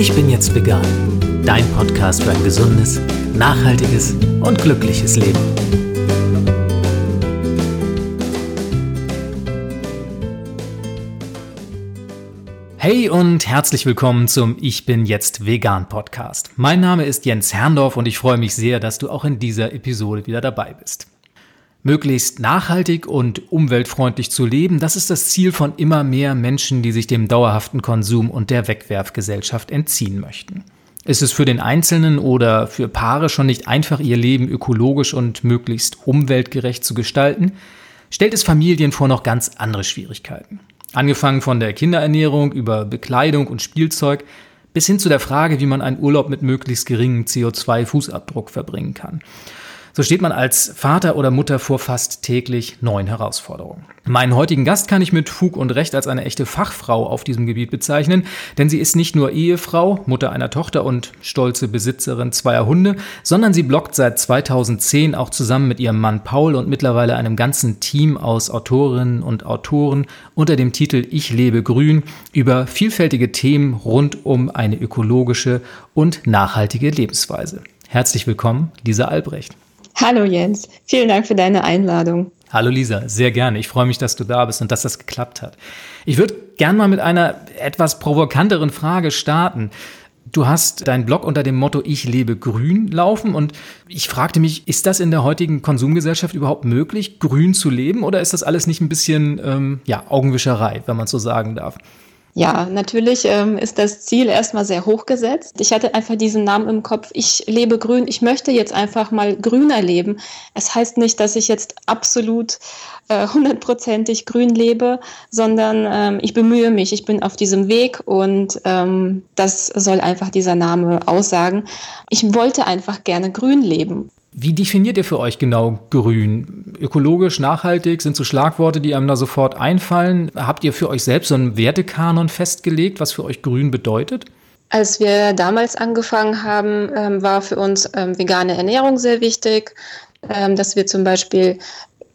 Ich bin jetzt vegan. Dein Podcast für ein gesundes, nachhaltiges und glückliches Leben. Hey und herzlich willkommen zum Ich bin jetzt vegan Podcast. Mein Name ist Jens Herrndorf und ich freue mich sehr, dass du auch in dieser Episode wieder dabei bist. Möglichst nachhaltig und umweltfreundlich zu leben, das ist das Ziel von immer mehr Menschen, die sich dem dauerhaften Konsum und der Wegwerfgesellschaft entziehen möchten. Ist es für den Einzelnen oder für Paare schon nicht einfach, ihr Leben ökologisch und möglichst umweltgerecht zu gestalten, stellt es Familien vor noch ganz andere Schwierigkeiten. Angefangen von der Kinderernährung über Bekleidung und Spielzeug bis hin zu der Frage, wie man einen Urlaub mit möglichst geringem CO2-Fußabdruck verbringen kann. So steht man als Vater oder Mutter vor fast täglich neuen Herausforderungen. Meinen heutigen Gast kann ich mit Fug und Recht als eine echte Fachfrau auf diesem Gebiet bezeichnen, denn sie ist nicht nur Ehefrau, Mutter einer Tochter und stolze Besitzerin zweier Hunde, sondern sie bloggt seit 2010 auch zusammen mit ihrem Mann Paul und mittlerweile einem ganzen Team aus Autorinnen und Autoren unter dem Titel Ich lebe grün über vielfältige Themen rund um eine ökologische und nachhaltige Lebensweise. Herzlich willkommen, Lisa Albrecht. Hallo Jens, vielen Dank für deine Einladung. Hallo Lisa, sehr gerne. Ich freue mich, dass du da bist und dass das geklappt hat. Ich würde gern mal mit einer etwas provokanteren Frage starten. Du hast deinen Blog unter dem Motto Ich lebe grün laufen und ich fragte mich, ist das in der heutigen Konsumgesellschaft überhaupt möglich, grün zu leben oder ist das alles nicht ein bisschen ähm, ja, Augenwischerei, wenn man so sagen darf? Ja, natürlich ähm, ist das Ziel erstmal sehr hoch gesetzt. Ich hatte einfach diesen Namen im Kopf. Ich lebe grün. Ich möchte jetzt einfach mal grüner leben. Es heißt nicht, dass ich jetzt absolut äh, hundertprozentig grün lebe, sondern ähm, ich bemühe mich. Ich bin auf diesem Weg und ähm, das soll einfach dieser Name aussagen. Ich wollte einfach gerne grün leben. Wie definiert ihr für euch genau grün? Ökologisch, nachhaltig sind so Schlagworte, die einem da sofort einfallen. Habt ihr für euch selbst so einen Wertekanon festgelegt, was für euch grün bedeutet? Als wir damals angefangen haben, ähm, war für uns ähm, vegane Ernährung sehr wichtig, ähm, dass wir zum Beispiel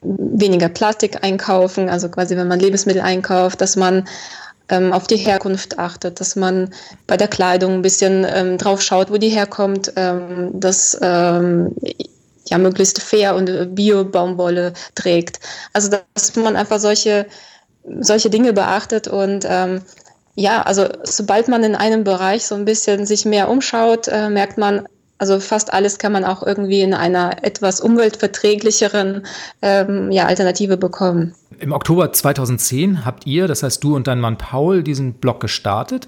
weniger Plastik einkaufen, also quasi wenn man Lebensmittel einkauft, dass man ähm, auf die Herkunft achtet, dass man bei der Kleidung ein bisschen ähm, drauf schaut, wo die herkommt, ähm, dass ähm, ja möglichst fair und Bio-Baumwolle trägt. Also dass man einfach solche, solche Dinge beachtet und ähm, ja, also sobald man in einem Bereich so ein bisschen sich mehr umschaut, äh, merkt man, also fast alles kann man auch irgendwie in einer etwas umweltverträglicheren ähm, ja, Alternative bekommen. Im Oktober 2010 habt ihr, das heißt du und dein Mann Paul, diesen Blog gestartet.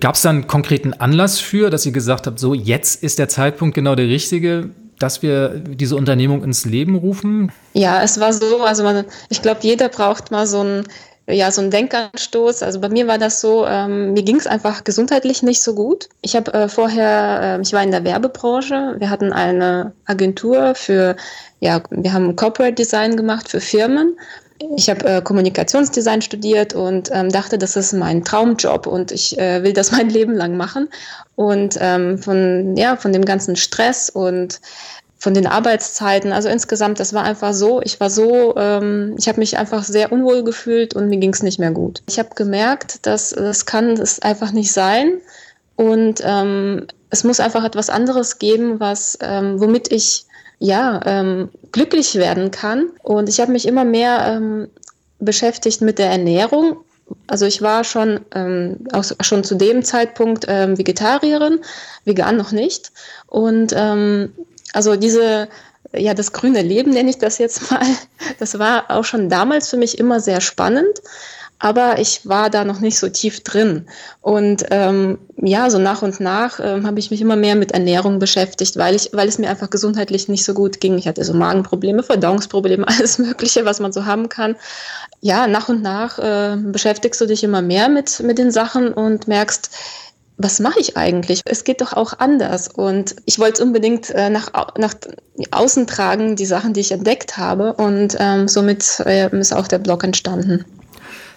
Gab es da einen konkreten Anlass für, dass ihr gesagt habt, so jetzt ist der Zeitpunkt genau der richtige, dass wir diese Unternehmung ins Leben rufen? Ja, es war so, also man, ich glaube, jeder braucht mal so ein ja, so ein Denkanstoß. Also bei mir war das so, ähm, mir ging es einfach gesundheitlich nicht so gut. Ich habe äh, vorher, äh, ich war in der Werbebranche. Wir hatten eine Agentur für, ja, wir haben Corporate Design gemacht für Firmen. Ich habe äh, Kommunikationsdesign studiert und ähm, dachte, das ist mein Traumjob und ich äh, will das mein Leben lang machen. Und ähm, von, ja, von dem ganzen Stress und von den Arbeitszeiten. Also insgesamt, das war einfach so, ich war so, ähm, ich habe mich einfach sehr unwohl gefühlt und mir ging es nicht mehr gut. Ich habe gemerkt, dass das kann es einfach nicht sein und ähm, es muss einfach etwas anderes geben, was, ähm, womit ich ja ähm, glücklich werden kann. Und ich habe mich immer mehr ähm, beschäftigt mit der Ernährung also ich war schon, ähm, auch schon zu dem Zeitpunkt ähm, Vegetarierin, vegan noch nicht. Und ähm, also diese, ja, das grüne Leben nenne ich das jetzt mal, das war auch schon damals für mich immer sehr spannend, aber ich war da noch nicht so tief drin. Und ähm, ja, so nach und nach ähm, habe ich mich immer mehr mit Ernährung beschäftigt, weil, ich, weil es mir einfach gesundheitlich nicht so gut ging. Ich hatte so Magenprobleme, Verdauungsprobleme, alles Mögliche, was man so haben kann. Ja, nach und nach äh, beschäftigst du dich immer mehr mit, mit den Sachen und merkst, was mache ich eigentlich? Es geht doch auch anders. Und ich wollte es unbedingt äh, nach, nach außen tragen, die Sachen, die ich entdeckt habe. Und ähm, somit äh, ist auch der Blog entstanden.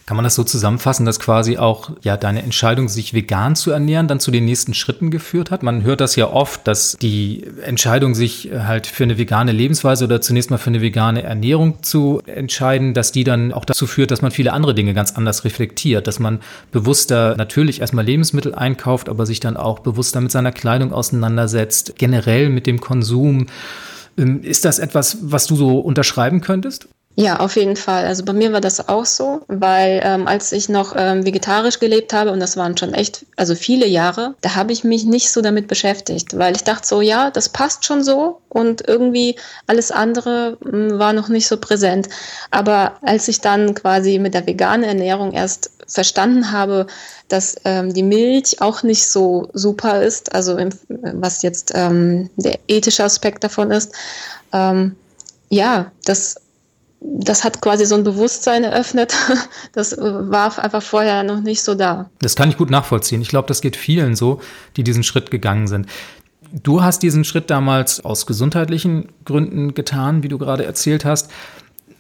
Kann man das so zusammenfassen, dass quasi auch ja deine Entscheidung, sich vegan zu ernähren, dann zu den nächsten Schritten geführt hat? Man hört das ja oft, dass die Entscheidung, sich halt für eine vegane Lebensweise oder zunächst mal für eine vegane Ernährung zu entscheiden, dass die dann auch dazu führt, dass man viele andere Dinge ganz anders reflektiert, dass man bewusster natürlich erstmal Lebensmittel einkauft, aber sich dann auch bewusster mit seiner Kleidung auseinandersetzt, generell mit dem Konsum. Ähm, ist das etwas, was du so unterschreiben könntest? Ja, auf jeden Fall. Also bei mir war das auch so, weil ähm, als ich noch ähm, vegetarisch gelebt habe, und das waren schon echt, also viele Jahre, da habe ich mich nicht so damit beschäftigt, weil ich dachte so, ja, das passt schon so und irgendwie alles andere mh, hm, war noch nicht so präsent. Aber als ich dann quasi mit der veganen Ernährung erst verstanden habe, dass ähm, die Milch auch nicht so super ist, also im, was jetzt ähm, der ethische Aspekt davon ist, ähm, ja, das das hat quasi so ein Bewusstsein eröffnet. Das äh, war einfach vorher noch nicht so da. Das kann ich gut nachvollziehen. Ich glaube, das geht vielen so, die diesen Schritt gegangen sind. Du hast diesen Schritt damals aus gesundheitlichen Gründen getan, wie du gerade erzählt hast.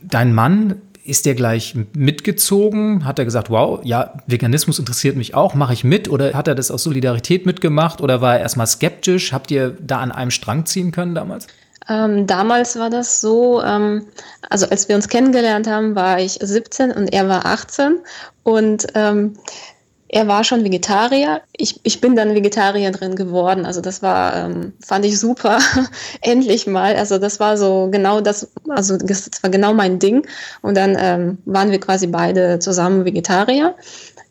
Dein Mann ist der gleich mitgezogen? Hat er gesagt, wow, ja, Veganismus interessiert mich auch, mache ich mit? Oder hat er das aus Solidarität mitgemacht? Oder war er erstmal skeptisch? Habt ihr da an einem Strang ziehen können damals? Ähm, damals war das so, ähm, also als wir uns kennengelernt haben, war ich 17 und er war 18 und ähm, er war schon Vegetarier. Ich, ich bin dann Vegetarierin geworden. Also das war, ähm, fand ich super. Endlich mal. Also das war so genau das, also das war genau mein Ding. Und dann ähm, waren wir quasi beide zusammen Vegetarier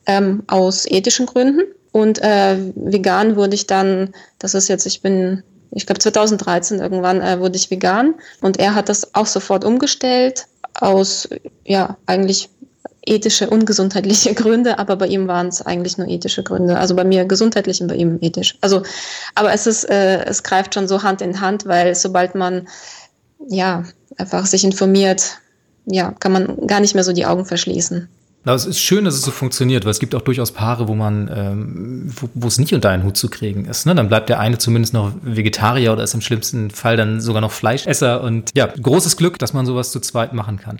ähm, aus ethischen Gründen. Und äh, vegan wurde ich dann, das ist jetzt, ich bin ich glaube 2013 irgendwann äh, wurde ich vegan und er hat das auch sofort umgestellt aus ja eigentlich ethische und gesundheitliche Gründe, aber bei ihm waren es eigentlich nur ethische Gründe. Also bei mir gesundheitlich und bei ihm ethisch. Also, aber es ist, äh, es greift schon so Hand in Hand, weil sobald man ja einfach sich informiert, ja, kann man gar nicht mehr so die Augen verschließen. Na, es ist schön, dass es so funktioniert, weil es gibt auch durchaus Paare, wo man, ähm, wo, es nicht unter einen Hut zu kriegen ist. Ne? Dann bleibt der eine zumindest noch Vegetarier oder ist im schlimmsten Fall dann sogar noch Fleischesser. Und ja, großes Glück, dass man sowas zu zweit machen kann.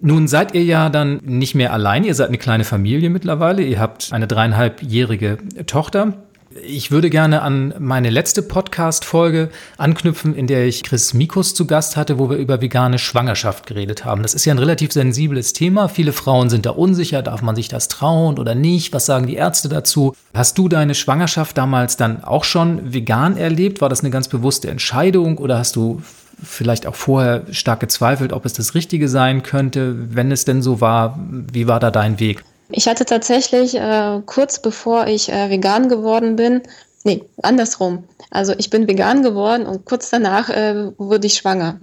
Nun seid ihr ja dann nicht mehr allein, ihr seid eine kleine Familie mittlerweile, ihr habt eine dreieinhalbjährige Tochter. Ich würde gerne an meine letzte Podcast-Folge anknüpfen, in der ich Chris Mikus zu Gast hatte, wo wir über vegane Schwangerschaft geredet haben. Das ist ja ein relativ sensibles Thema. Viele Frauen sind da unsicher. Darf man sich das trauen oder nicht? Was sagen die Ärzte dazu? Hast du deine Schwangerschaft damals dann auch schon vegan erlebt? War das eine ganz bewusste Entscheidung oder hast du vielleicht auch vorher stark gezweifelt, ob es das Richtige sein könnte? Wenn es denn so war, wie war da dein Weg? Ich hatte tatsächlich äh, kurz bevor ich äh, vegan geworden bin, nee, andersrum. Also ich bin vegan geworden und kurz danach äh, wurde ich schwanger.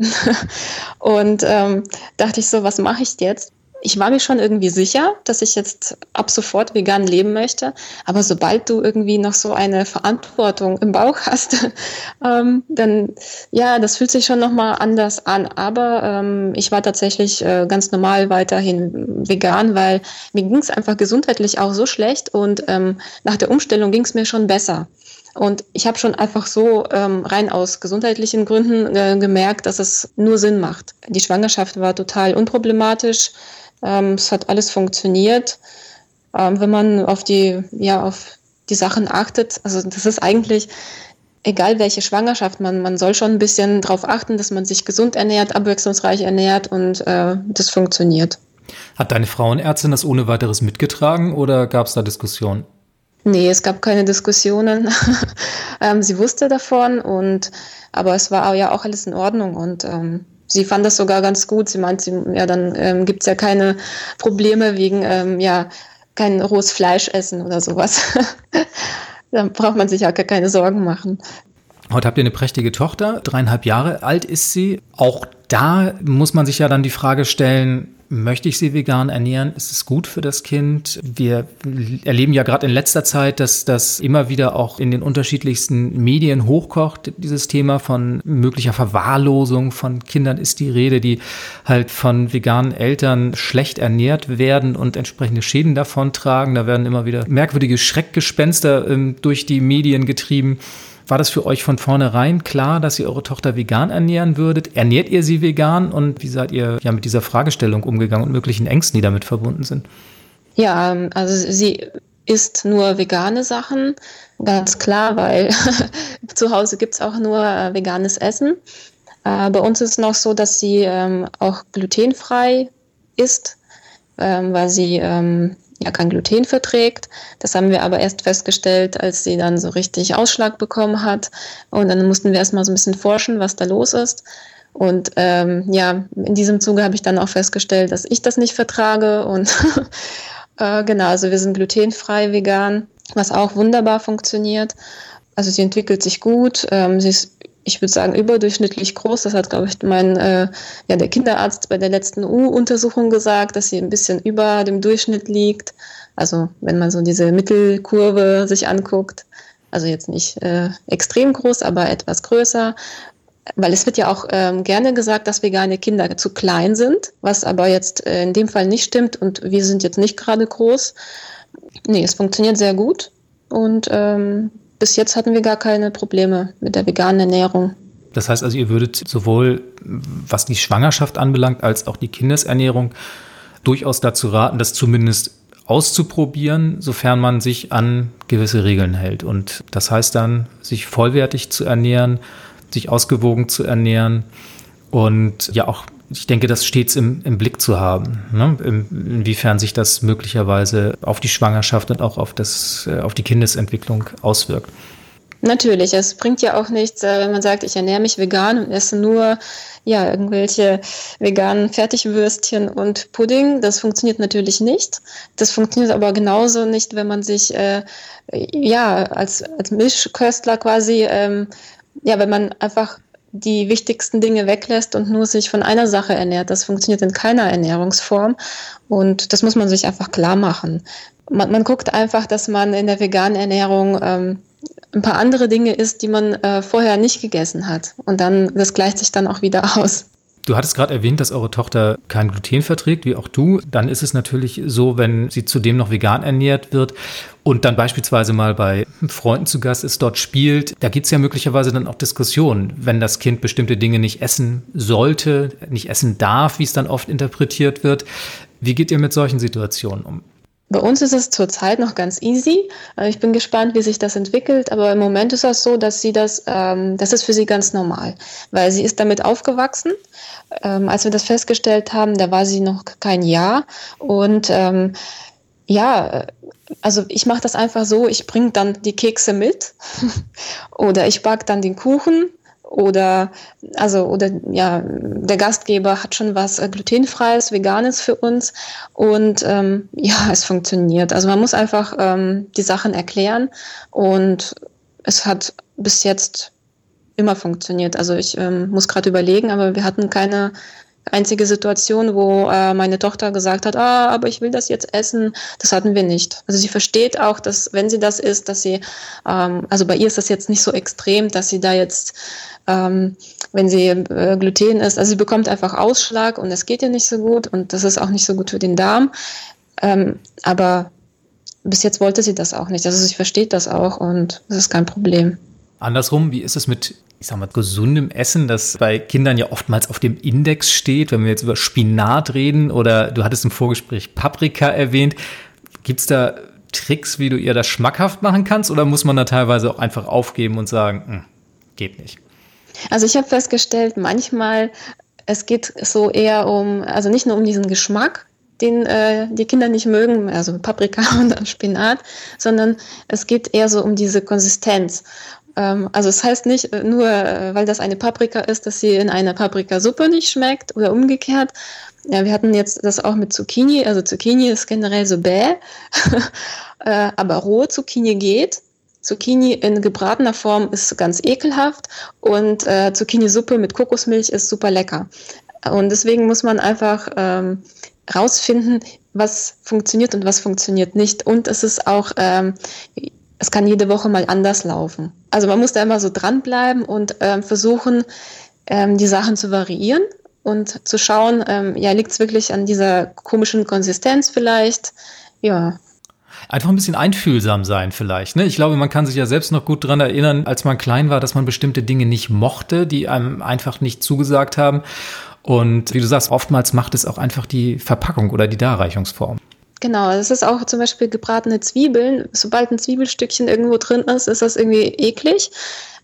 und ähm, dachte ich so, was mache ich jetzt? Ich war mir schon irgendwie sicher, dass ich jetzt ab sofort vegan leben möchte. Aber sobald du irgendwie noch so eine Verantwortung im Bauch hast, ähm, dann ja, das fühlt sich schon nochmal anders an. Aber ähm, ich war tatsächlich äh, ganz normal weiterhin vegan, weil mir ging es einfach gesundheitlich auch so schlecht und ähm, nach der Umstellung ging es mir schon besser. Und ich habe schon einfach so ähm, rein aus gesundheitlichen Gründen äh, gemerkt, dass es nur Sinn macht. Die Schwangerschaft war total unproblematisch. Ähm, es hat alles funktioniert. Ähm, wenn man auf die, ja, auf die Sachen achtet, also das ist eigentlich egal welche Schwangerschaft, man, man soll schon ein bisschen darauf achten, dass man sich gesund ernährt, abwechslungsreich ernährt und äh, das funktioniert. Hat deine Frauenärztin das ohne weiteres mitgetragen oder gab es da Diskussionen? Nee, es gab keine Diskussionen. ähm, sie wusste davon und aber es war ja auch alles in Ordnung und ähm, sie fand das sogar ganz gut. Sie meint, sie, ja, dann ähm, gibt es ja keine Probleme wegen, ähm, ja, kein rohes Fleisch essen oder sowas. dann braucht man sich ja gar keine Sorgen machen. Heute habt ihr eine prächtige Tochter, dreieinhalb Jahre alt ist sie. Auch da muss man sich ja dann die Frage stellen, Möchte ich sie vegan ernähren? Ist es gut für das Kind? Wir erleben ja gerade in letzter Zeit, dass das immer wieder auch in den unterschiedlichsten Medien hochkocht, dieses Thema von möglicher Verwahrlosung von Kindern ist die Rede, die halt von veganen Eltern schlecht ernährt werden und entsprechende Schäden davon tragen. Da werden immer wieder merkwürdige Schreckgespenster ähm, durch die Medien getrieben. War das für euch von vornherein klar, dass ihr eure Tochter vegan ernähren würdet? Ernährt ihr sie vegan und wie seid ihr ja mit dieser Fragestellung umgegangen und möglichen Ängsten, die damit verbunden sind? Ja, ähm, also sie isst nur vegane Sachen, ganz klar, weil zu Hause gibt es auch nur äh, veganes Essen. Äh, bei uns ist es noch so, dass sie ähm, auch glutenfrei isst, ähm, weil sie ja kein Gluten verträgt. Das haben wir aber erst festgestellt, als sie dann so richtig Ausschlag bekommen hat. Und dann mussten wir erstmal so ein bisschen forschen, was da los ist. Und ähm, ja, in diesem Zuge habe ich dann auch festgestellt, dass ich das nicht vertrage. Und äh, genau, also wir sind glutenfrei vegan, was auch wunderbar funktioniert. Also sie entwickelt sich gut. Ähm, sie ist ich würde sagen, überdurchschnittlich groß. Das hat, glaube ich, mein, äh, ja, der Kinderarzt bei der letzten U-Untersuchung gesagt, dass sie ein bisschen über dem Durchschnitt liegt. Also, wenn man so diese Mittelkurve sich anguckt. Also jetzt nicht äh, extrem groß, aber etwas größer. Weil es wird ja auch ähm, gerne gesagt, dass vegane Kinder zu klein sind, was aber jetzt äh, in dem Fall nicht stimmt und wir sind jetzt nicht gerade groß. Nee, es funktioniert sehr gut und ähm, bis jetzt hatten wir gar keine Probleme mit der veganen Ernährung. Das heißt also, ihr würdet sowohl was die Schwangerschaft anbelangt, als auch die Kindesernährung durchaus dazu raten, das zumindest auszuprobieren, sofern man sich an gewisse Regeln hält. Und das heißt dann, sich vollwertig zu ernähren, sich ausgewogen zu ernähren und ja auch ich denke, das stets im, im Blick zu haben, ne? In, inwiefern sich das möglicherweise auf die Schwangerschaft und auch auf, das, äh, auf die Kindesentwicklung auswirkt. Natürlich, es bringt ja auch nichts, äh, wenn man sagt, ich ernähre mich vegan und esse nur ja, irgendwelche veganen Fertigwürstchen und Pudding. Das funktioniert natürlich nicht. Das funktioniert aber genauso nicht, wenn man sich äh, ja als, als Mischköstler quasi, ähm, ja, wenn man einfach die wichtigsten Dinge weglässt und nur sich von einer Sache ernährt. Das funktioniert in keiner Ernährungsform und das muss man sich einfach klar machen. Man, man guckt einfach, dass man in der veganen Ernährung ähm, ein paar andere Dinge isst, die man äh, vorher nicht gegessen hat und dann das gleicht sich dann auch wieder aus. Du hattest gerade erwähnt, dass eure Tochter kein Gluten verträgt, wie auch du. Dann ist es natürlich so, wenn sie zudem noch vegan ernährt wird und dann beispielsweise mal bei Freunden zu Gast ist, dort spielt, da gibt es ja möglicherweise dann auch Diskussionen, wenn das Kind bestimmte Dinge nicht essen sollte, nicht essen darf, wie es dann oft interpretiert wird. Wie geht ihr mit solchen Situationen um? Bei uns ist es zurzeit noch ganz easy. Äh, ich bin gespannt, wie sich das entwickelt. Aber im Moment ist das so, dass sie das, ähm, das ist für sie ganz normal, weil sie ist damit aufgewachsen. Ähm, als wir das festgestellt haben, da war sie noch kein Jahr und ähm, ja, also ich mache das einfach so, ich bringe dann die Kekse mit oder ich backe dann den Kuchen oder also oder ja der Gastgeber hat schon was äh, glutenfreies veganes für uns. Und ähm, ja es funktioniert. Also man muss einfach ähm, die Sachen erklären. Und es hat bis jetzt immer funktioniert. Also ich ähm, muss gerade überlegen aber wir hatten keine einzige Situation, wo äh, meine Tochter gesagt hat, ah, aber ich will das jetzt essen, das hatten wir nicht. Also sie versteht auch, dass wenn sie das isst, dass sie, ähm, also bei ihr ist das jetzt nicht so extrem, dass sie da jetzt, ähm, wenn sie äh, Gluten isst, also sie bekommt einfach Ausschlag und es geht ihr nicht so gut und das ist auch nicht so gut für den Darm. Ähm, aber bis jetzt wollte sie das auch nicht. Also sie versteht das auch und das ist kein Problem. Andersrum, wie ist es mit ich sag mal, gesundem Essen, das bei Kindern ja oftmals auf dem Index steht, wenn wir jetzt über Spinat reden oder du hattest im Vorgespräch Paprika erwähnt. Gibt es da Tricks, wie du ihr das schmackhaft machen kannst oder muss man da teilweise auch einfach aufgeben und sagen, hm, geht nicht? Also ich habe festgestellt, manchmal es geht so eher um, also nicht nur um diesen Geschmack, den äh, die Kinder nicht mögen, also Paprika und Spinat, sondern es geht eher so um diese Konsistenz. Ähm, also es heißt nicht äh, nur, äh, weil das eine Paprika ist, dass sie in einer Paprikasuppe nicht schmeckt oder umgekehrt. Ja, wir hatten jetzt das auch mit Zucchini. Also Zucchini ist generell so bäh, äh, aber rohe Zucchini geht. Zucchini in gebratener Form ist ganz ekelhaft und äh, Zucchini-Suppe mit Kokosmilch ist super lecker. Und deswegen muss man einfach ähm, rausfinden, was funktioniert und was funktioniert nicht. Und es ist auch ähm, es kann jede Woche mal anders laufen. Also man muss da immer so dranbleiben und ähm, versuchen, ähm, die Sachen zu variieren und zu schauen, ähm, ja, liegt es wirklich an dieser komischen Konsistenz vielleicht? Ja. Einfach ein bisschen einfühlsam sein vielleicht. Ne? Ich glaube, man kann sich ja selbst noch gut daran erinnern, als man klein war, dass man bestimmte Dinge nicht mochte, die einem einfach nicht zugesagt haben. Und wie du sagst, oftmals macht es auch einfach die Verpackung oder die Darreichungsform. Genau, es ist auch zum Beispiel gebratene Zwiebeln. Sobald ein Zwiebelstückchen irgendwo drin ist, ist das irgendwie eklig.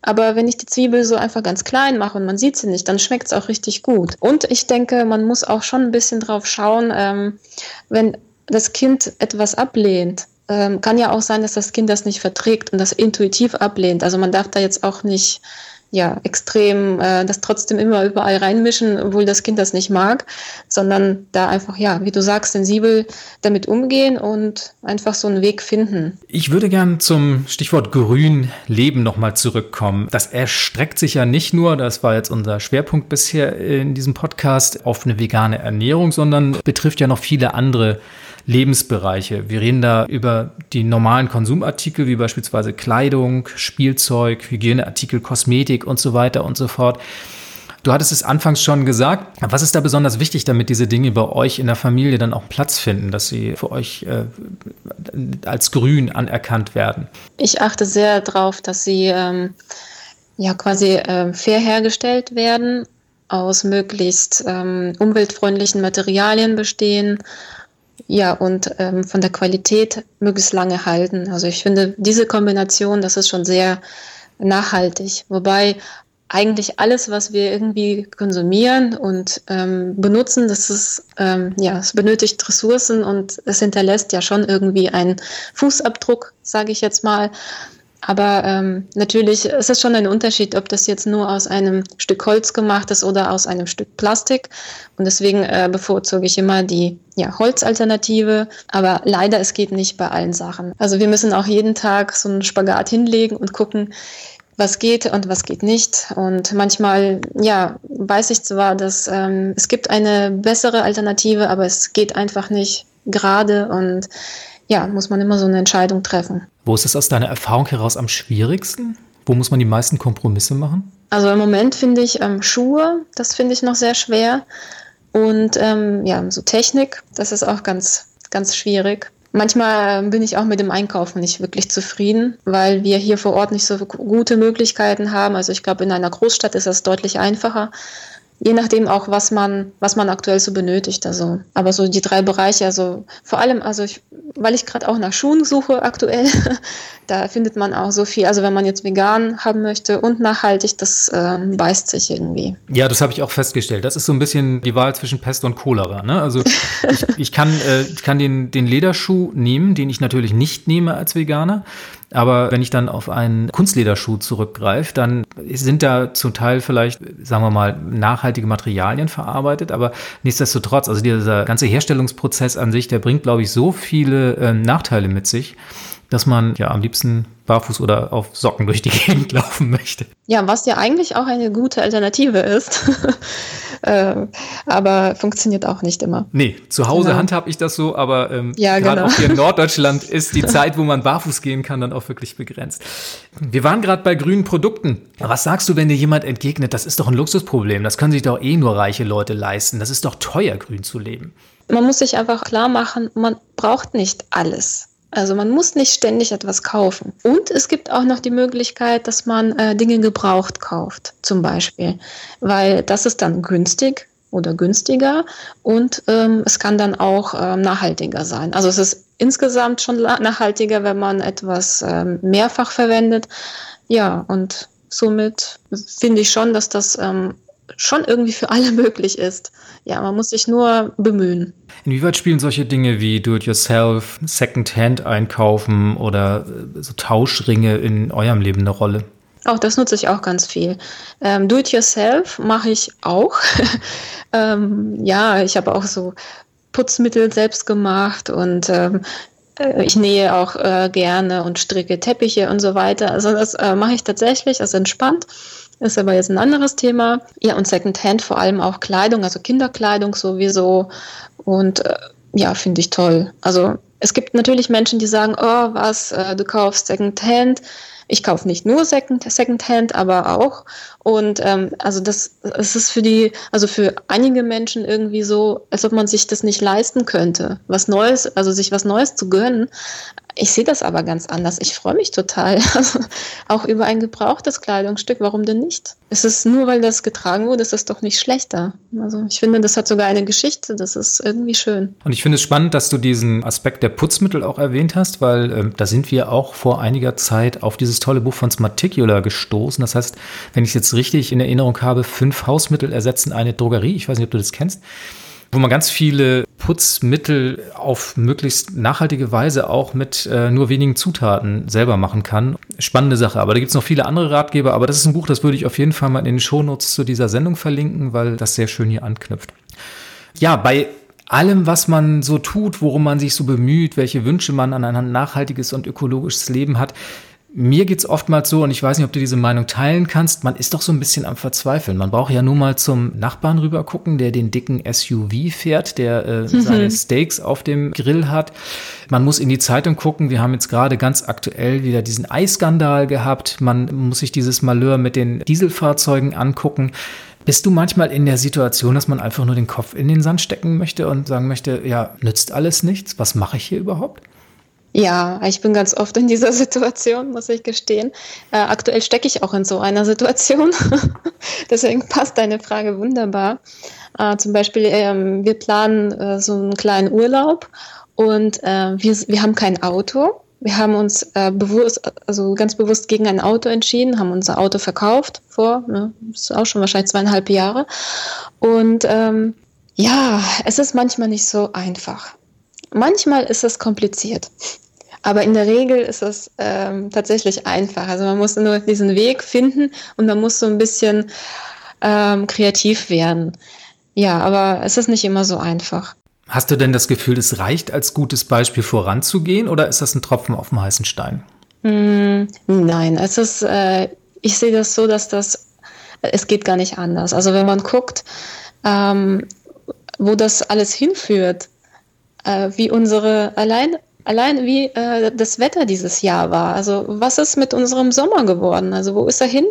Aber wenn ich die Zwiebel so einfach ganz klein mache und man sieht sie nicht, dann schmeckt es auch richtig gut. Und ich denke, man muss auch schon ein bisschen drauf schauen, ähm, wenn das Kind etwas ablehnt. Ähm, kann ja auch sein, dass das Kind das nicht verträgt und das intuitiv ablehnt. Also man darf da jetzt auch nicht ja, extrem äh, das trotzdem immer überall reinmischen, obwohl das Kind das nicht mag, sondern da einfach, ja, wie du sagst, sensibel damit umgehen und einfach so einen Weg finden. Ich würde gern zum Stichwort Grün Leben nochmal zurückkommen. Das erstreckt sich ja nicht nur, das war jetzt unser Schwerpunkt bisher in diesem Podcast, auf eine vegane Ernährung, sondern betrifft ja noch viele andere Lebensbereiche. Wir reden da über die normalen Konsumartikel, wie beispielsweise Kleidung, Spielzeug, Hygieneartikel, Kosmetik und so weiter und so fort. Du hattest es anfangs schon gesagt. Was ist da besonders wichtig, damit diese Dinge bei euch in der Familie dann auch Platz finden, dass sie für euch äh, als grün anerkannt werden? Ich achte sehr darauf, dass sie ähm, ja quasi äh, fair hergestellt werden, aus möglichst ähm, umweltfreundlichen Materialien bestehen ja, und ähm, von der Qualität möglichst lange halten. Also ich finde, diese Kombination, das ist schon sehr nachhaltig. Wobei eigentlich alles, was wir irgendwie konsumieren und ähm, benutzen, das ist, ähm, ja, es benötigt Ressourcen und es hinterlässt ja schon irgendwie einen Fußabdruck, sage ich jetzt mal. Aber ähm, natürlich ist es schon ein Unterschied, ob das jetzt nur aus einem Stück Holz gemacht ist oder aus einem Stück Plastik. Und deswegen äh, bevorzuge ich immer die ja, Holzalternative. Aber leider, es geht nicht bei allen Sachen. Also wir müssen auch jeden Tag so einen Spagat hinlegen und gucken, was geht und was geht nicht. Und manchmal, ja, weiß ich zwar, dass ähm, es gibt eine bessere Alternative, aber es geht einfach nicht gerade und ja, muss man immer so eine Entscheidung treffen. Wo ist es aus deiner Erfahrung heraus am schwierigsten? Wo muss man die meisten Kompromisse machen? Also im Moment finde ich ähm, Schuhe, das finde ich noch sehr schwer. Und ähm, ja, so Technik, das ist auch ganz, ganz schwierig. Manchmal ähm, bin ich auch mit dem Einkaufen nicht wirklich zufrieden, weil wir hier vor Ort nicht so gute Möglichkeiten haben. Also ich glaube, in einer Großstadt ist das deutlich einfacher je nachdem auch, was man, was man aktuell so benötigt. Also, aber so die drei Bereiche, also vor allem, also ich, weil ich gerade auch nach Schuhen suche aktuell, da findet man auch so viel. Also wenn man jetzt vegan haben möchte und nachhaltig, das ähm, beißt sich irgendwie. Ja, das habe ich auch festgestellt. Das ist so ein bisschen die Wahl zwischen Pest und Cholera. Ne? Also ich, ich kann, äh, ich kann den, den Lederschuh nehmen, den ich natürlich nicht nehme als Veganer. Aber wenn ich dann auf einen Kunstlederschuh zurückgreife, dann sind da zum Teil vielleicht, sagen wir mal, nachhaltige Materialien verarbeitet. Aber nichtsdestotrotz, also dieser ganze Herstellungsprozess an sich, der bringt, glaube ich, so viele äh, Nachteile mit sich, dass man ja am liebsten barfuß oder auf Socken durch die Gegend laufen möchte. Ja, was ja eigentlich auch eine gute Alternative ist. äh, aber funktioniert auch nicht immer. Nee, zu Hause genau. handhab ich das so, aber ähm, ja, gerade genau. auch hier in Norddeutschland ist die Zeit, wo man barfuß gehen kann, dann auch wirklich begrenzt. Wir waren gerade bei grünen Produkten. Was sagst du, wenn dir jemand entgegnet, das ist doch ein Luxusproblem, das können sich doch eh nur reiche Leute leisten, das ist doch teuer, grün zu leben? Man muss sich einfach klar machen, man braucht nicht alles. Also man muss nicht ständig etwas kaufen. Und es gibt auch noch die Möglichkeit, dass man äh, Dinge gebraucht kauft, zum Beispiel, weil das ist dann günstig oder günstiger und ähm, es kann dann auch ähm, nachhaltiger sein. Also es ist insgesamt schon nachhaltiger, wenn man etwas ähm, mehrfach verwendet. Ja, und somit finde ich schon, dass das ähm, schon irgendwie für alle möglich ist. Ja, man muss sich nur bemühen. Inwieweit spielen solche Dinge wie Do-it-yourself, Second-Hand einkaufen oder äh, so Tauschringe in eurem Leben eine Rolle? Auch das nutze ich auch ganz viel. Ähm, Do-it-yourself mache ich auch. ähm, ja, ich habe auch so Putzmittel selbst gemacht und ähm, äh, ich nähe auch äh, gerne und stricke Teppiche und so weiter. Also das äh, mache ich tatsächlich, also entspannt. Ist aber jetzt ein anderes Thema. Ja, und Secondhand vor allem auch Kleidung, also Kinderkleidung sowieso. Und äh, ja, finde ich toll. Also es gibt natürlich Menschen, die sagen, oh, was, äh, du kaufst Secondhand. Ich kaufe nicht nur Second, Secondhand, aber auch. Und ähm, also das es ist für die, also für einige Menschen irgendwie so, als ob man sich das nicht leisten könnte, was Neues, also sich was Neues zu gönnen Ich sehe das aber ganz anders. Ich freue mich total. Also auch über ein gebrauchtes Kleidungsstück. Warum denn nicht? Es ist nur, weil das getragen wurde, ist das doch nicht schlechter. Also ich finde, das hat sogar eine Geschichte. Das ist irgendwie schön. Und ich finde es spannend, dass du diesen Aspekt der Putzmittel auch erwähnt hast, weil ähm, da sind wir auch vor einiger Zeit auf dieses tolle Buch von Smarticula gestoßen. Das heißt, wenn ich es jetzt richtig in Erinnerung habe, fünf Hausmittel ersetzen eine Drogerie. Ich weiß nicht, ob du das kennst wo man ganz viele Putzmittel auf möglichst nachhaltige Weise auch mit äh, nur wenigen Zutaten selber machen kann. Spannende Sache. Aber da gibt es noch viele andere Ratgeber. Aber das ist ein Buch, das würde ich auf jeden Fall mal in den Shownotes zu dieser Sendung verlinken, weil das sehr schön hier anknüpft. Ja, bei allem, was man so tut, worum man sich so bemüht, welche Wünsche man an ein nachhaltiges und ökologisches Leben hat, mir geht es oftmals so, und ich weiß nicht, ob du diese Meinung teilen kannst, man ist doch so ein bisschen am Verzweifeln. Man braucht ja nur mal zum Nachbarn rüber gucken, der den dicken SUV fährt, der äh, mhm. seine Steaks auf dem Grill hat. Man muss in die Zeitung gucken. Wir haben jetzt gerade ganz aktuell wieder diesen Eisskandal gehabt. Man muss sich dieses Malheur mit den Dieselfahrzeugen angucken. Bist du manchmal in der Situation, dass man einfach nur den Kopf in den Sand stecken möchte und sagen möchte, ja, nützt alles nichts? Was mache ich hier überhaupt? Ja, ich bin ganz oft in dieser Situation, muss ich gestehen. Äh, aktuell stecke ich auch in so einer Situation. Deswegen passt deine Frage wunderbar. Äh, zum Beispiel, ähm, wir planen äh, so einen kleinen Urlaub und äh, wir, wir haben kein Auto. Wir haben uns äh, bewusst, also ganz bewusst gegen ein Auto entschieden, haben unser Auto verkauft vor, ne, ist auch schon wahrscheinlich zweieinhalb Jahre. Und ähm, ja, es ist manchmal nicht so einfach. Manchmal ist es kompliziert. Aber in der Regel ist es ähm, tatsächlich einfach. Also man muss nur diesen Weg finden und man muss so ein bisschen ähm, kreativ werden. Ja, aber es ist nicht immer so einfach. Hast du denn das Gefühl, es reicht als gutes Beispiel voranzugehen oder ist das ein Tropfen auf dem heißen Stein? Mm, nein, es ist, äh, ich sehe das so, dass das, es geht gar nicht anders. Also wenn man guckt, ähm, wo das alles hinführt, äh, wie unsere allein allein wie äh, das Wetter dieses Jahr war. Also was ist mit unserem Sommer geworden? Also wo ist er hin?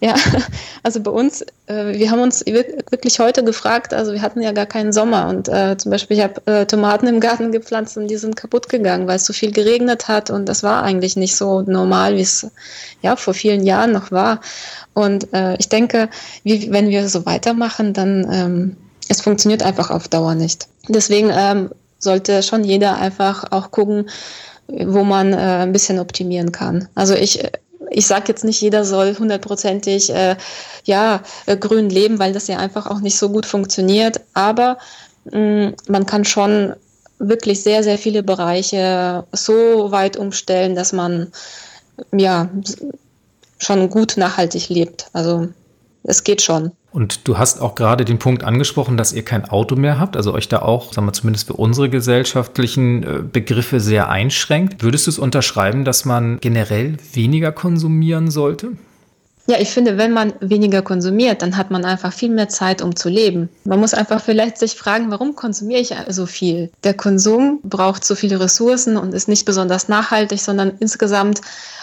Ja, also bei uns, äh, wir haben uns wirklich heute gefragt, also wir hatten ja gar keinen Sommer und äh, zum Beispiel ich habe äh, Tomaten im Garten gepflanzt und die sind kaputt gegangen, weil es so viel geregnet hat und das war eigentlich nicht so normal, wie es ja vor vielen Jahren noch war. Und äh, ich denke, wie, wenn wir so weitermachen, dann ähm, es funktioniert einfach auf Dauer nicht. Deswegen ähm, sollte schon jeder einfach auch gucken, wo man äh, ein bisschen optimieren kann. Also ich ich sage jetzt nicht, jeder soll hundertprozentig äh, ja, äh, grün leben, weil das ja einfach auch nicht so gut funktioniert. Aber mh, mm, man kann schon wirklich sehr, sehr viele Bereiche so weit umstellen, dass man ja schon gut nachhaltig lebt. Also es geht schon. Und du hast auch gerade den Punkt angesprochen, dass ihr kein Auto mehr habt, also euch da auch, sagen wir zumindest für unsere gesellschaftlichen äh, Begriffe sehr einschränkt. Würdest du es unterschreiben, dass man generell weniger konsumieren sollte? Ja, ich finde, wenn man weniger konsumiert, dann hat man einfach viel mehr Zeit, um zu leben. Man muss einfach vielleicht sich fragen, warum konsumiere ich so viel? Der Konsum braucht so viele Ressourcen und ist nicht besonders nachhaltig, sondern insgesamt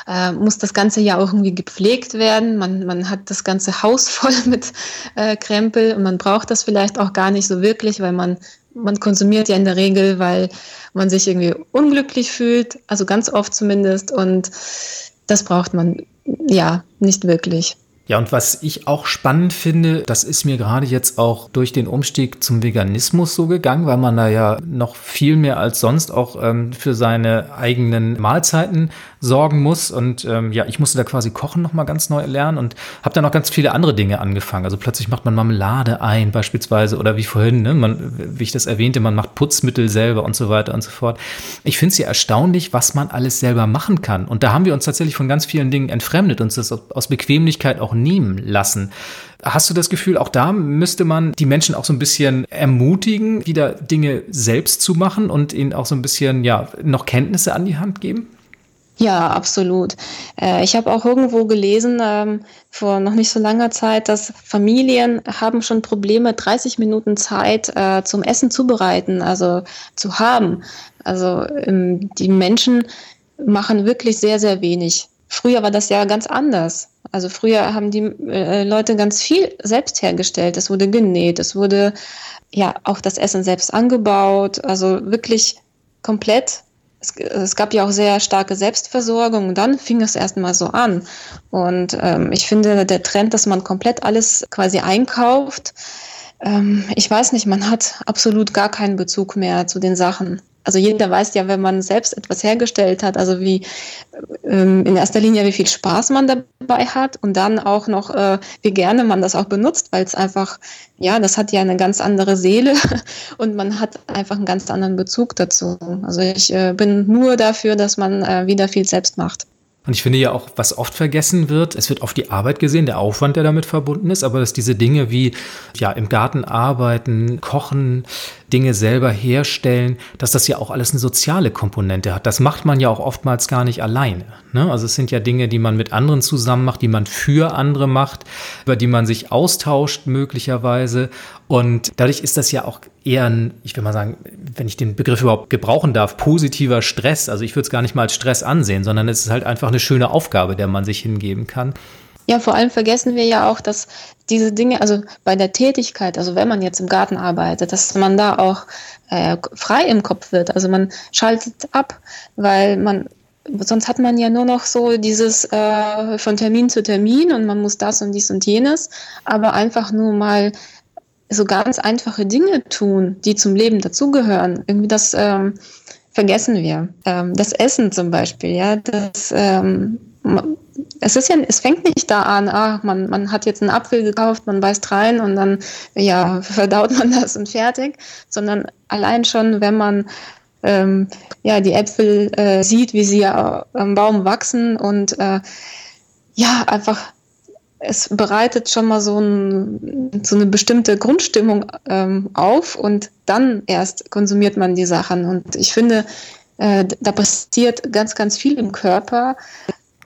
äh, muss das ganze ja auch irgendwie gepflegt werden. Man, man hat das ganze Haus voll mit äh, Krempel und man braucht das vielleicht auch gar nicht so wirklich, weil man man konsumiert ja in der Regel, weil man sich irgendwie unglücklich fühlt, also ganz oft zumindest. Und das braucht man ja nicht wirklich. Ja, und was ich auch spannend finde, das ist mir gerade jetzt auch durch den Umstieg zum Veganismus so gegangen, weil man da ja noch viel mehr als sonst auch ähm, für seine eigenen Mahlzeiten sorgen muss. Und ähm, ja, ich musste da quasi Kochen nochmal ganz neu lernen und habe dann noch ganz viele andere Dinge angefangen. Also plötzlich macht man Marmelade ein beispielsweise oder wie vorhin, ne, man, wie ich das erwähnte, man macht Putzmittel selber und so weiter und so fort. Ich finde es ja erstaunlich, was man alles selber machen kann. Und da haben wir uns tatsächlich von ganz vielen Dingen entfremdet, uns das aus Bequemlichkeit auch nehmen lassen. Hast du das Gefühl, auch da müsste man die Menschen auch so ein bisschen ermutigen, wieder Dinge selbst zu machen und ihnen auch so ein bisschen, ja, noch Kenntnisse an die Hand geben? Ja, absolut. Äh, ich habe auch irgendwo gelesen, ähm, vor noch nicht so langer Zeit, dass Familien haben schon Probleme, 30 Minuten Zeit äh, zum Essen zubereiten, also zu haben. Also ähm, die Menschen machen wirklich sehr, sehr wenig. Früher war das ja ganz anders. Also früher haben die äh, Leute ganz viel selbst hergestellt. Es wurde genäht, es wurde ja auch das Essen selbst angebaut. Also wirklich komplett es, es, gab ja auch sehr starke Selbstversorgung und dann fing es erstmal so an. Und ähm, ich finde, der Trend, dass man komplett alles quasi einkauft, ähm, ich weiß nicht, man hat absolut gar keinen Bezug mehr zu den Sachen. Also jeder weiß ja, wenn man selbst etwas hergestellt hat, also wie ähm, in erster Linie, wie viel Spaß man dabei hat und dann auch noch, äh, wie gerne man das auch benutzt, weil es einfach, ja, das hat ja eine ganz andere Seele und man hat einfach einen ganz anderen Bezug dazu. Also ich äh, bin nur dafür, dass man äh, wieder viel selbst macht. Und ich finde ja auch, was oft vergessen wird, es wird oft die Arbeit gesehen, der Aufwand, der damit verbunden ist, aber dass diese Dinge wie ja im Garten arbeiten, kochen, Dinge selber herstellen, dass das ja auch alles eine soziale Komponente hat. Das macht man ja auch oftmals gar nicht alleine. Ne? Also es sind ja Dinge, die man mit anderen zusammen macht, die man für andere macht, über die man sich austauscht möglicherweise. Und dadurch ist das ja auch eher ein, ich will mal sagen, wenn ich den Begriff überhaupt gebrauchen darf, positiver Stress. Also ich würde es gar nicht mal als Stress ansehen, sondern es ist halt einfach eine schöne Aufgabe, der man sich hingeben kann. Ja, vor allem vergessen wir ja auch, dass diese Dinge, also bei der Tätigkeit, also wenn man jetzt im Garten arbeitet, dass man da auch äh, frei im Kopf wird. Also man schaltet ab, weil man sonst hat man ja nur noch so dieses äh, von Termin zu Termin und man muss das und dies und jenes, aber einfach nur mal so ganz einfache Dinge tun, die zum Leben dazugehören. Irgendwie das ähm, vergessen wir. Ähm, das Essen zum Beispiel, ja, das ähm, es ist ja, es fängt nicht da an, ah, man, man hat jetzt einen Apfel gekauft, man beißt rein und dann ja, verdaut man das und fertig, sondern allein schon, wenn man ähm, ja, die Äpfel äh, sieht, wie sie ja am Baum wachsen und äh, ja, einfach es bereitet schon mal so, ein, so eine bestimmte Grundstimmung ähm, auf und dann erst konsumiert man die Sachen. Und ich finde, äh, da passiert ganz, ganz viel im Körper,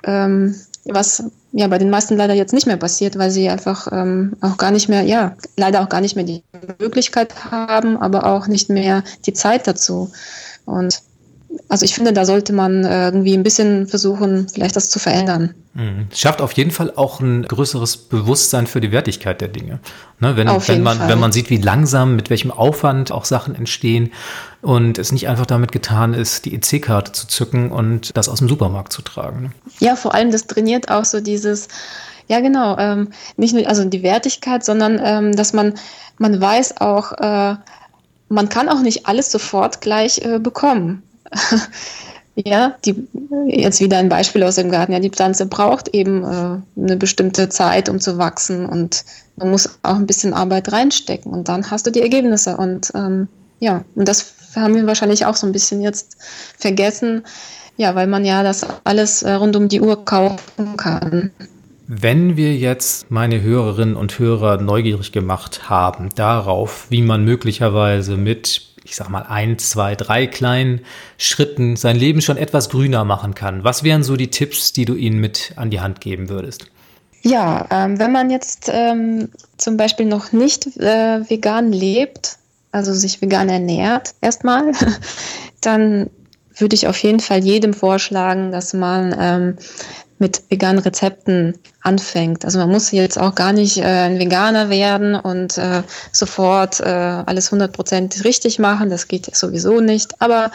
ähm, was ja bei den meisten leider jetzt nicht mehr passiert, weil sie einfach ähm, auch gar nicht mehr, ja, leider auch gar nicht mehr die Möglichkeit haben, aber auch nicht mehr die Zeit dazu. Und also ich finde, da sollte man äh, irgendwie ein bisschen versuchen, vielleicht das zu verändern. Mhm. Schafft auf jeden Fall auch ein größeres Bewusstsein für die Wertigkeit der Dinge. Ne, wenn, wenn, man, wenn man sieht, wie langsam, mit welchem Aufwand auch Sachen entstehen und es nicht einfach damit getan ist, die EC-Karte zu zücken und das aus dem Supermarkt zu tragen. Ne? Ja, vor allem das trainiert auch so dieses, ja genau, ähm, nicht nur also die Wertigkeit, sondern ähm, dass man, man weiß auch, äh, man kann auch nicht alles sofort gleich äh, bekommen. ja, die, jetzt wieder ein Beispiel aus dem Garten. Ja, die Pflanze braucht eben äh, eine bestimmte Zeit, um zu wachsen und man muss auch ein bisschen Arbeit reinstecken und dann hast du die Ergebnisse. Und ähm, ja, und das haben wir wahrscheinlich auch so ein bisschen jetzt vergessen. Ja, weil man ja das alles äh, rund um die Uhr kaufen kann. Wenn wir jetzt meine Hörerinnen und Hörer neugierig gemacht haben darauf, wie man möglicherweise mit ich sag mal, ein, zwei, drei kleinen Schritten sein Leben schon etwas grüner machen kann. Was wären so die Tipps, die du ihnen mit an die Hand geben würdest? Ja, ähm, wenn man jetzt ähm, zum Beispiel noch nicht äh, vegan lebt, also sich vegan ernährt erstmal, dann würde ich auf jeden Fall jedem vorschlagen, dass man ähm, mit veganen Rezepten anfängt. Also man muss jetzt auch gar nicht äh, ein Veganer werden und äh, sofort äh, alles 100% richtig machen. Das geht sowieso nicht. Aber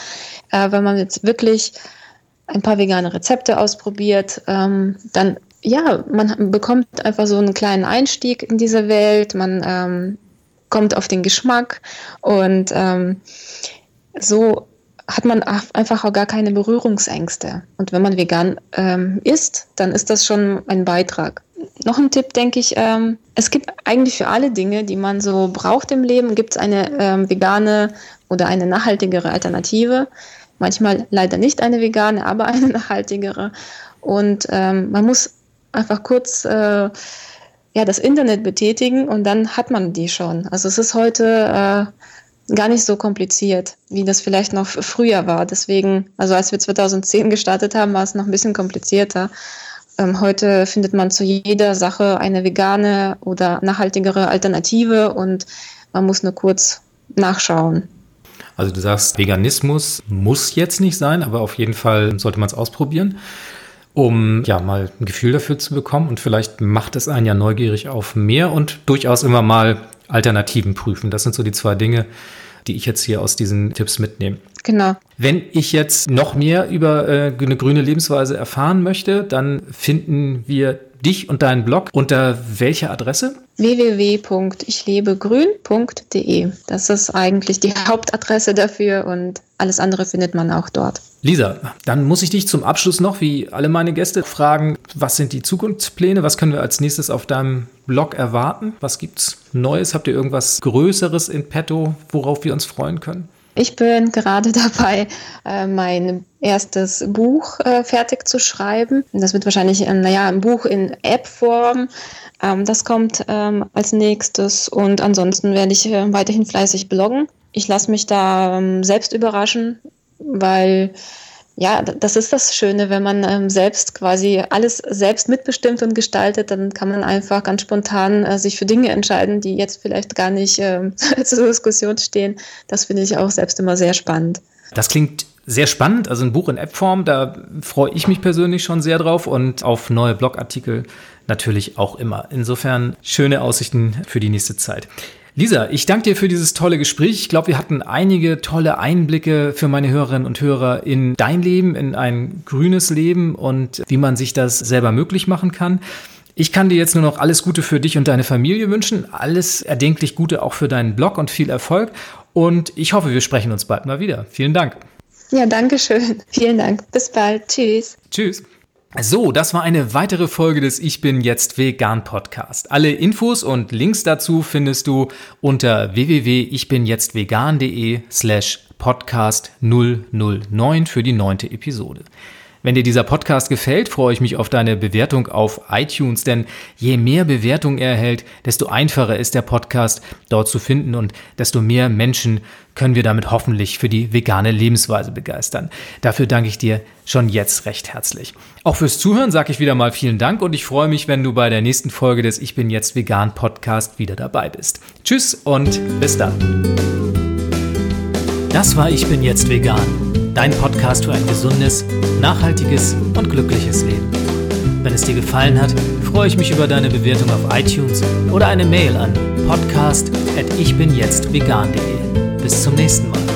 äh, wenn man jetzt wirklich ein paar vegane Rezepte ausprobiert, ähm, dann ja, man bekommt einfach so einen kleinen Einstieg in diese Welt. Man ähm, kommt auf den Geschmack und ähm, so hat man einfach auch gar keine Berührungsängste. Und wenn man vegan ähm, isst, dann ist das schon ein Beitrag. Noch ein Tipp, denke ich, ähm, es gibt eigentlich für alle Dinge, die man so braucht im Leben, gibt es eine ähm, vegane oder eine nachhaltigere Alternative. Manchmal leider nicht eine vegane, aber eine nachhaltigere. Und ähm, man muss einfach kurz äh, ja, das Internet betätigen und dann hat man die schon. Also es ist heute äh, gar nicht so kompliziert, wie das vielleicht noch früher war. Deswegen, also als wir 2010 gestartet haben, war es noch ein bisschen komplizierter. Ähm, heute findet man zu jeder Sache eine vegane oder nachhaltigere Alternative und man muss nur kurz nachschauen. Also du sagst, Veganismus muss jetzt nicht sein, aber auf jeden Fall sollte man es ausprobieren, um ja mal ein Gefühl dafür zu bekommen. Und vielleicht macht es einen ja neugierig auf mehr und durchaus immer mal Alternativen prüfen. Das sind so die zwei Dinge, die ich jetzt hier aus diesen Tipps mitnehme. Genau. Wenn ich jetzt noch mehr über äh, eine grüne Lebensweise erfahren möchte, dann finden wir dich und deinen Blog unter welcher Adresse? www.ichlebegrün.de. Das ist eigentlich die Hauptadresse dafür und alles andere findet man auch dort. Lisa, dann muss ich dich zum Abschluss noch, wie alle meine Gäste, fragen, was sind die Zukunftspläne? Was können wir als nächstes auf deinem Blog erwarten? Was gibt's Neues? Habt ihr irgendwas Größeres in petto, worauf wir uns freuen können? Ich bin gerade dabei, äh, mein erstes Buch äh, fertig zu schreiben. Das wird wahrscheinlich, ähm, naja, ein Buch in App-Form. Ähm, das kommt ähm, als nächstes. Und ansonsten werde ich äh, weiterhin fleißig bloggen. Ich lasse mich da selbst überraschen, weil ja, das ist das Schöne, wenn man ähm, selbst quasi alles selbst mitbestimmt und gestaltet, dann kann man einfach ganz spontan äh, sich für Dinge entscheiden, die jetzt vielleicht gar nicht äh, zur Diskussion stehen. Das finde ich auch selbst immer sehr spannend. Das klingt sehr spannend, also ein Buch in App-Form, da freue ich mich persönlich schon sehr drauf und auf neue Blogartikel natürlich auch immer. Insofern schöne Aussichten für die nächste Zeit. Lisa, ich danke dir für dieses tolle Gespräch. Ich glaube, wir hatten einige tolle Einblicke für meine Hörerinnen und Hörer in dein Leben, in ein grünes Leben und wie man sich das selber möglich machen kann. Ich kann dir jetzt nur noch alles Gute für dich und deine Familie wünschen, alles erdenklich Gute auch für deinen Blog und viel Erfolg. Und ich hoffe, wir sprechen uns bald mal wieder. Vielen Dank. Ja, danke schön. Vielen Dank. Bis bald. Tschüss. Tschüss. So, das war eine weitere Folge des Ich bin jetzt vegan Podcast. Alle Infos und Links dazu findest du unter www.ichbinjetztvegan.de slash podcast 009 für die neunte Episode. Wenn dir dieser Podcast gefällt, freue ich mich auf deine Bewertung auf iTunes, denn je mehr Bewertung er erhält, desto einfacher ist der Podcast dort zu finden und desto mehr Menschen können wir damit hoffentlich für die vegane Lebensweise begeistern. Dafür danke ich dir schon jetzt recht herzlich. Auch fürs Zuhören sage ich wieder mal vielen Dank und ich freue mich, wenn du bei der nächsten Folge des Ich bin jetzt vegan Podcast wieder dabei bist. Tschüss und bis dann. Das war Ich bin jetzt vegan dein Podcast für ein gesundes, nachhaltiges und glückliches Leben. Wenn es dir gefallen hat, freue ich mich über deine Bewertung auf iTunes oder eine Mail an podcast@ichbinjetztvegan.de. Bis zum nächsten Mal.